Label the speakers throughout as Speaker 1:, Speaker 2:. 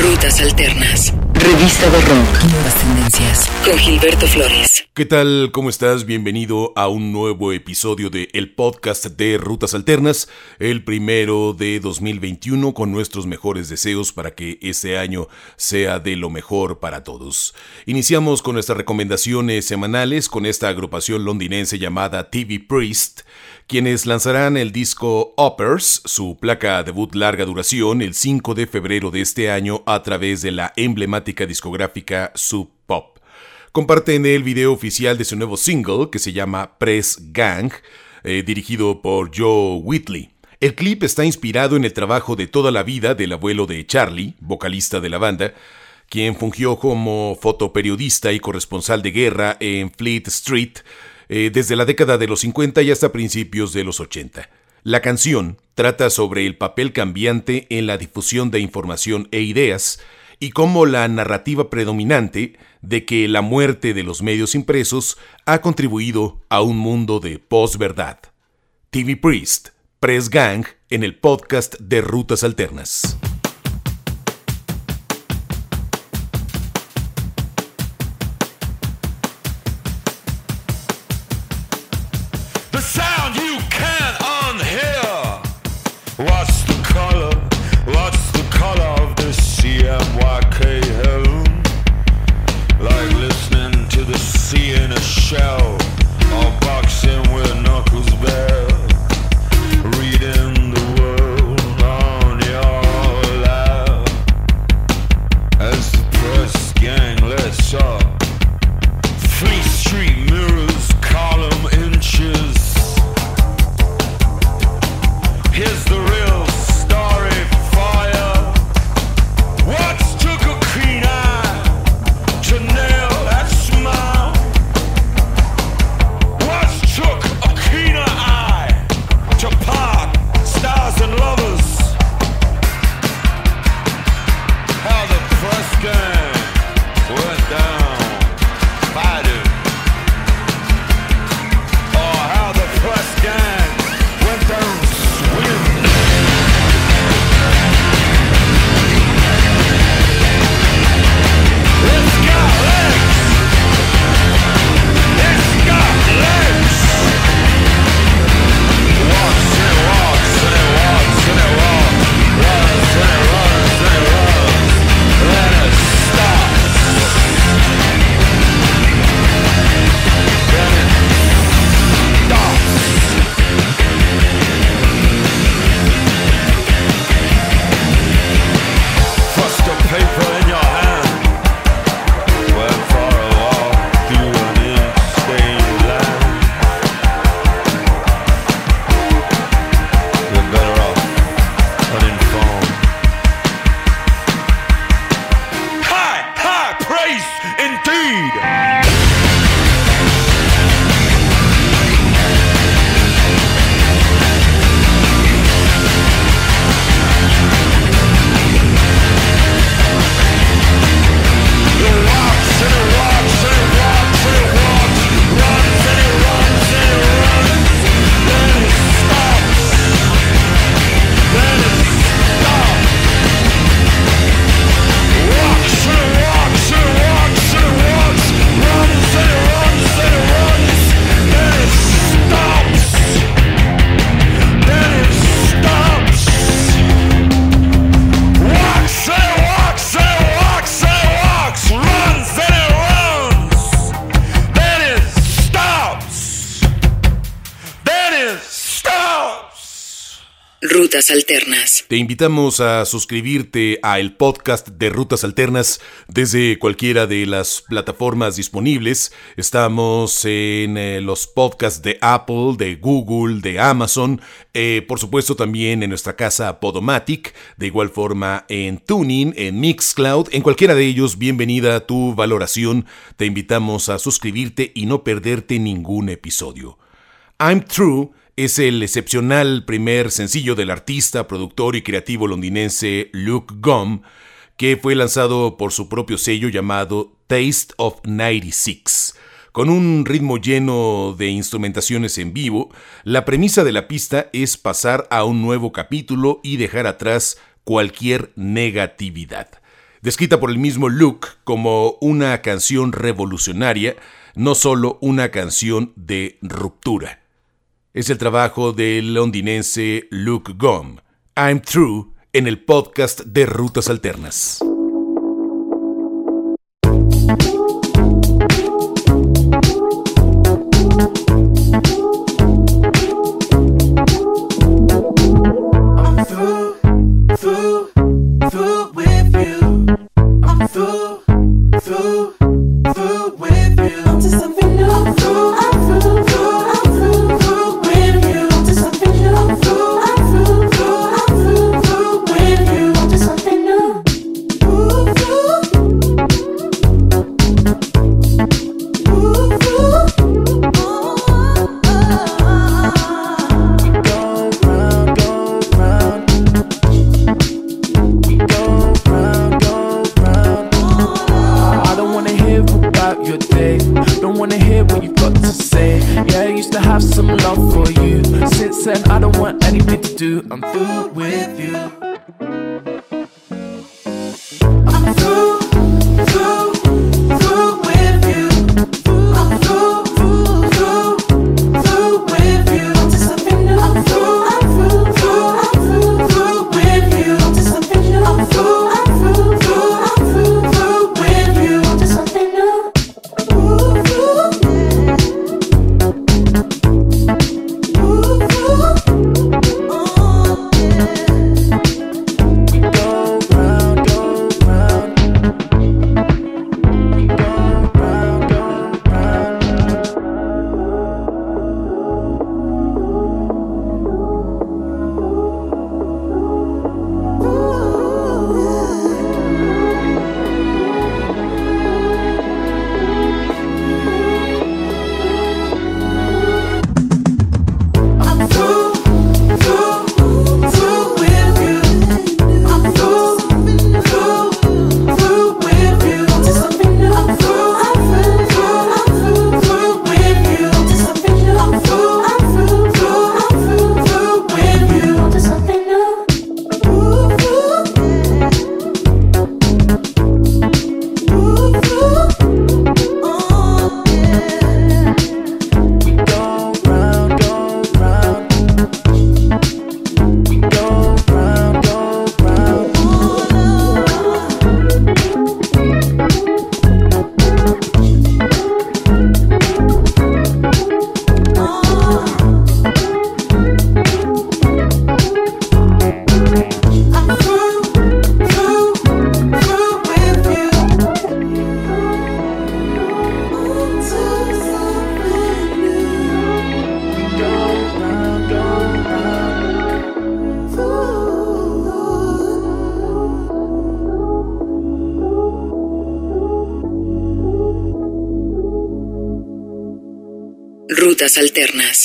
Speaker 1: Rutas Alternas. Revista de Rock. Nuevas tendencias. Con Gilberto Flores.
Speaker 2: ¿Qué tal? ¿Cómo estás? Bienvenido a un nuevo episodio de el podcast de Rutas Alternas, el primero de 2021 con nuestros mejores deseos para que este año sea de lo mejor para todos. Iniciamos con nuestras recomendaciones semanales con esta agrupación londinense llamada TV Priest quienes lanzarán el disco Uppers, su placa debut larga duración, el 5 de febrero de este año a través de la emblemática discográfica Sub Pop. Comparten el video oficial de su nuevo single que se llama Press Gang, eh, dirigido por Joe Whitley. El clip está inspirado en el trabajo de toda la vida del abuelo de Charlie, vocalista de la banda, quien fungió como fotoperiodista y corresponsal de guerra en Fleet Street eh, desde la década de los 50 y hasta principios de los 80. La canción trata sobre el papel cambiante en la difusión de información e ideas y cómo la narrativa predominante de que la muerte de los medios impresos ha contribuido a un mundo de posverdad. TV Priest, Press Gang en el podcast de Rutas Alternas. show.
Speaker 1: Rutas Alternas.
Speaker 2: Te invitamos a suscribirte a el podcast de Rutas Alternas desde cualquiera de las plataformas disponibles. Estamos en eh, los podcasts de Apple, de Google, de Amazon, eh, por supuesto también en nuestra casa Podomatic, de igual forma en Tuning, en Mixcloud, en cualquiera de ellos, bienvenida a tu valoración. Te invitamos a suscribirte y no perderte ningún episodio. I'm True es el excepcional primer sencillo del artista, productor y creativo londinense Luke Gum, que fue lanzado por su propio sello llamado Taste of 96. Con un ritmo lleno de instrumentaciones en vivo, la premisa de la pista es pasar a un nuevo capítulo y dejar atrás cualquier negatividad. descrita por el mismo Luke como una canción revolucionaria, no solo una canción de ruptura. Es el trabajo del londinense Luke Gom, I'm True, en el podcast de Rutas Alternas.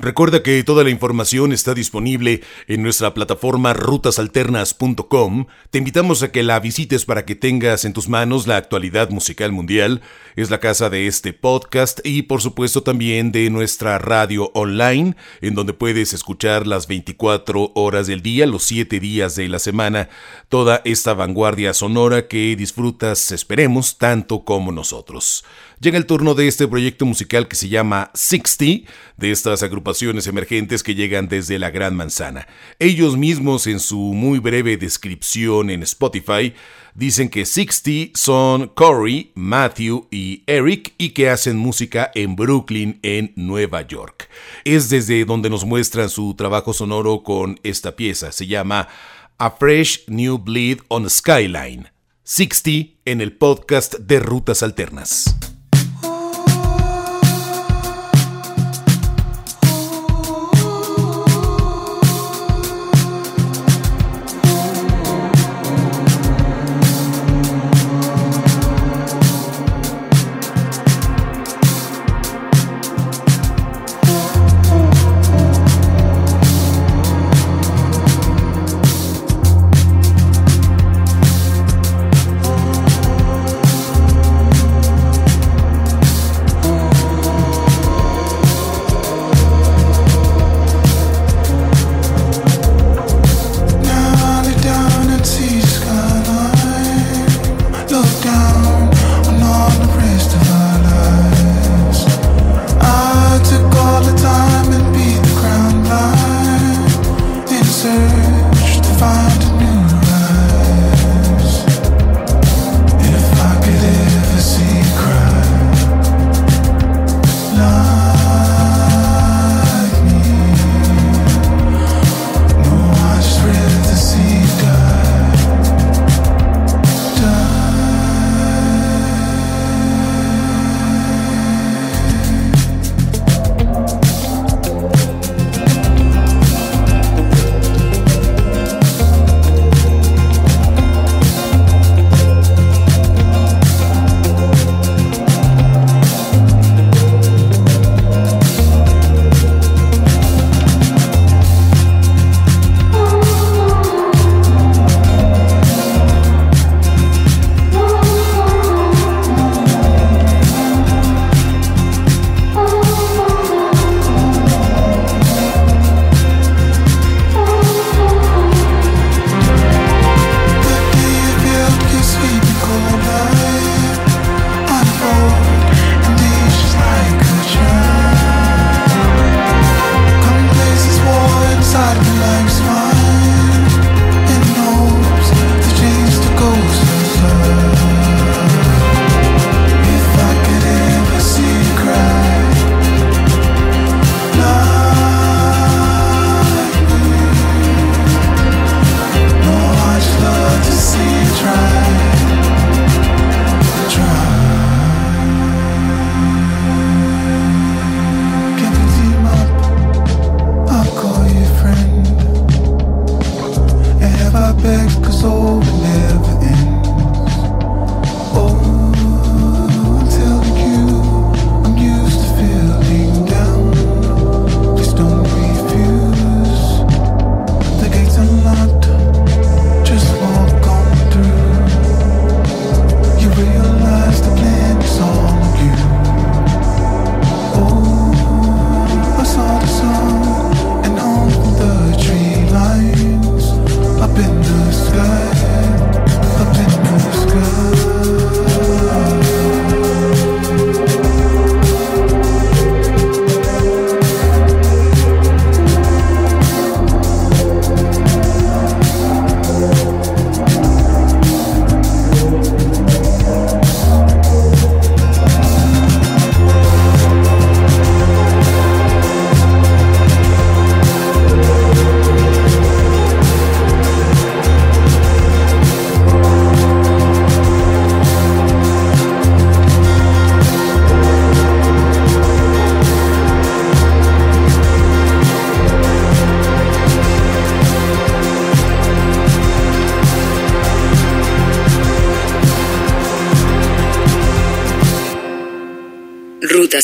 Speaker 2: Recuerda que toda la información está disponible en nuestra plataforma rutasalternas.com. Te invitamos a que la visites para que tengas en tus manos la actualidad musical mundial. Es la casa de este podcast y por supuesto también de nuestra radio online, en donde puedes escuchar las 24 horas del día, los 7 días de la semana, toda esta vanguardia sonora que disfrutas, esperemos, tanto como nosotros. Llega el turno de este proyecto musical que se llama 60, de estas agrupaciones emergentes que llegan desde la Gran Manzana. Ellos mismos en su muy breve descripción en Spotify dicen que 60 son Corey, Matthew y Eric y que hacen música en Brooklyn, en Nueva York. Es desde donde nos muestran su trabajo sonoro con esta pieza. Se llama A Fresh New Bleed on Skyline. 60 en el podcast de Rutas Alternas.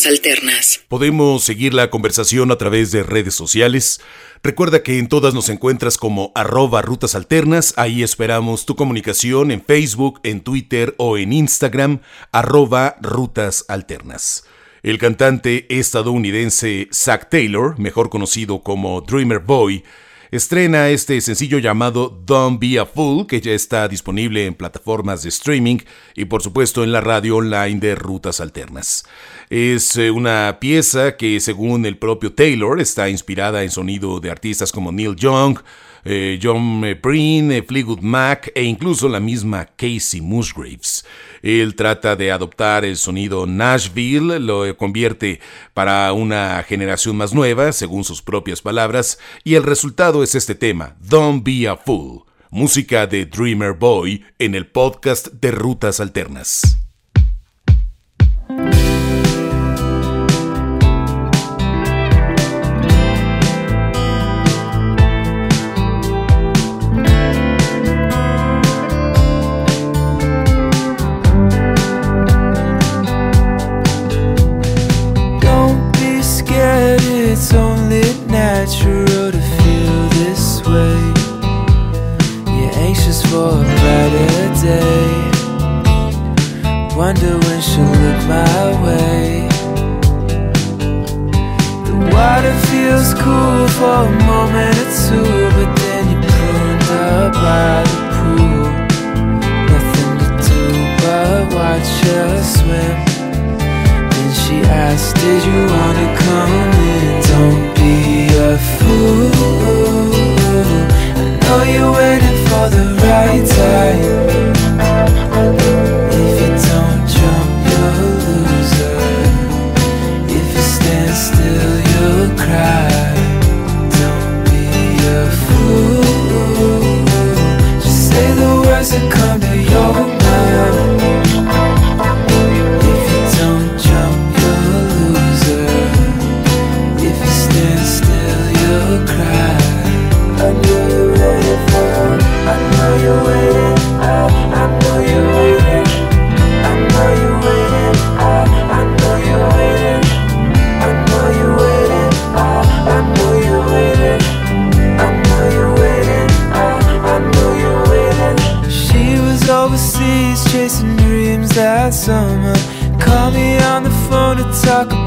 Speaker 1: Alternas.
Speaker 2: Podemos seguir la conversación a través de redes sociales. Recuerda que en todas nos encuentras como arroba rutas alternas. Ahí esperamos tu comunicación en Facebook, en Twitter o en Instagram, arroba rutas alternas. El cantante estadounidense Zach Taylor, mejor conocido como Dreamer Boy, estrena este sencillo llamado Don't Be a Fool, que ya está disponible en plataformas de streaming y por supuesto en la radio online de Rutas Alternas. Es eh, una pieza que según el propio Taylor está inspirada en sonido de artistas como Neil Young, eh, John Prine, eh, Fleetwood Mac e incluso la misma Casey Musgraves. Él trata de adoptar el sonido Nashville, lo convierte para una generación más nueva, según sus propias palabras, y el resultado es este tema, Don't Be a Fool, música de Dreamer Boy en el podcast de Rutas Alternas.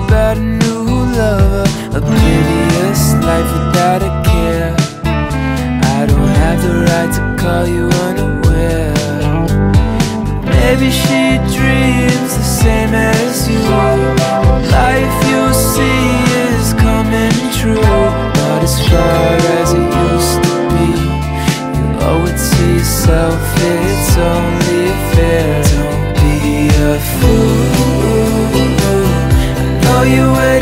Speaker 3: About a new lover. Oblivious life without a care. I don't have the right to call you unaware. Maybe she dreams the same as you. Life you see is coming true, not as far as it used to be. You owe it to yourself, it's only fair. you
Speaker 1: will.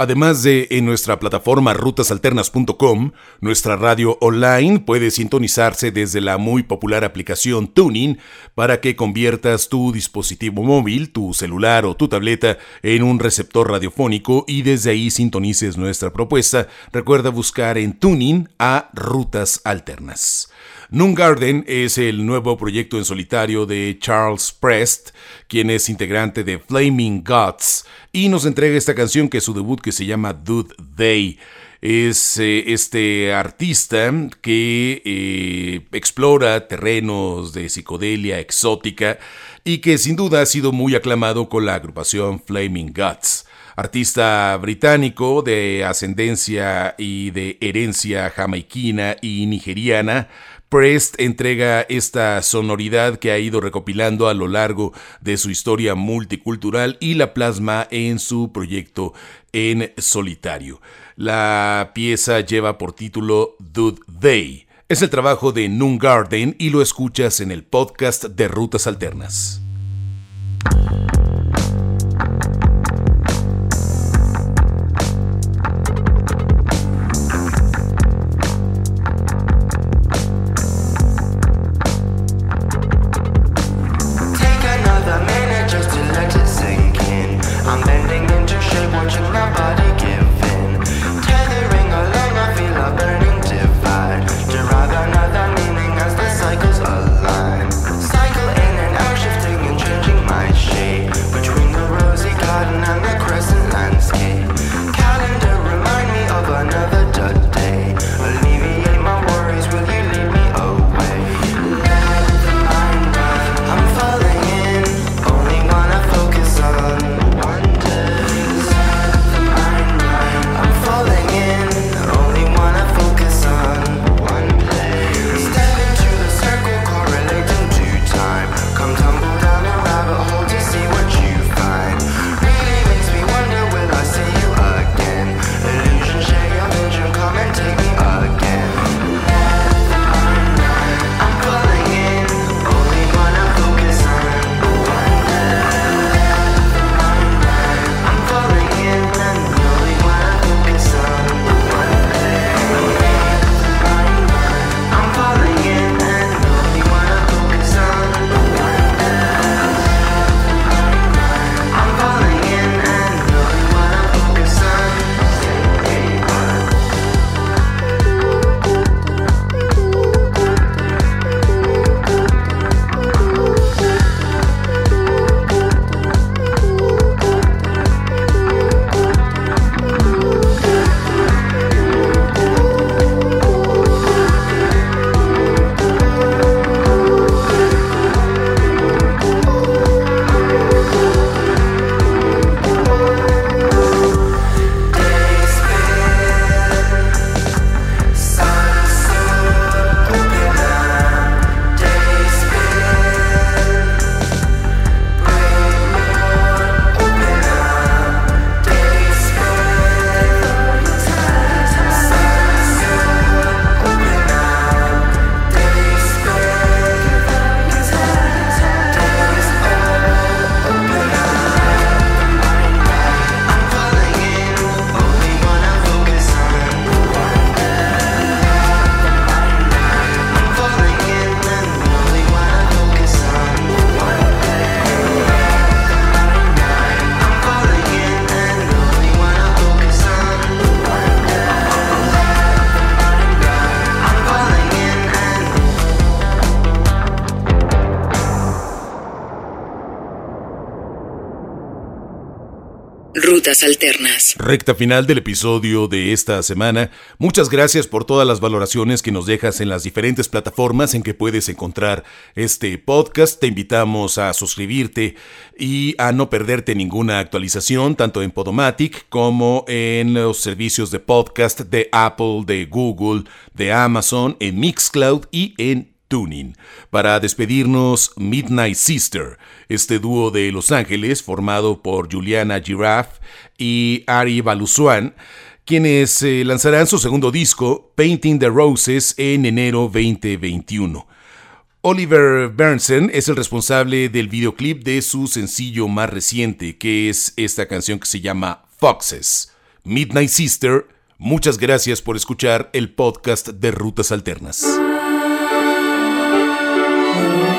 Speaker 2: Además de en nuestra plataforma rutasalternas.com, nuestra radio online puede sintonizarse desde la muy popular aplicación Tuning para que conviertas tu dispositivo móvil, tu celular o tu tableta en un receptor radiofónico y desde ahí sintonices nuestra propuesta. Recuerda buscar en Tuning a Rutas Alternas. Noon Garden es el nuevo proyecto en solitario de Charles Prest, quien es integrante de Flaming Gods, y nos entrega esta canción que es su debut que se llama Dude Day. Es eh, este artista que eh, explora terrenos de psicodelia exótica y que sin duda ha sido muy aclamado con la agrupación Flaming Gods artista británico de ascendencia y de herencia jamaiquina y nigeriana, Prest entrega esta sonoridad que ha ido recopilando a lo largo de su historia multicultural y la plasma en su proyecto en solitario. La pieza lleva por título Dude Day. Es el trabajo de Noon Garden y lo escuchas en el podcast de Rutas Alternas. Recta final del episodio de esta semana. Muchas gracias por todas las valoraciones que nos dejas en las diferentes plataformas en que puedes encontrar este podcast. Te invitamos a suscribirte y a no perderte ninguna actualización, tanto en Podomatic como en los servicios de podcast de Apple, de Google, de Amazon, en Mixcloud y en Tuning. Para despedirnos, Midnight Sister, este dúo de Los Ángeles formado por Juliana Giraffe y Ari Baluswan, quienes eh, lanzarán su segundo disco, Painting the Roses, en enero 2021. Oliver Bernsen es el responsable del videoclip de su sencillo más reciente, que es esta canción que se llama Foxes. Midnight Sister, muchas gracias por escuchar el podcast de Rutas Alternas.
Speaker 4: Thank you.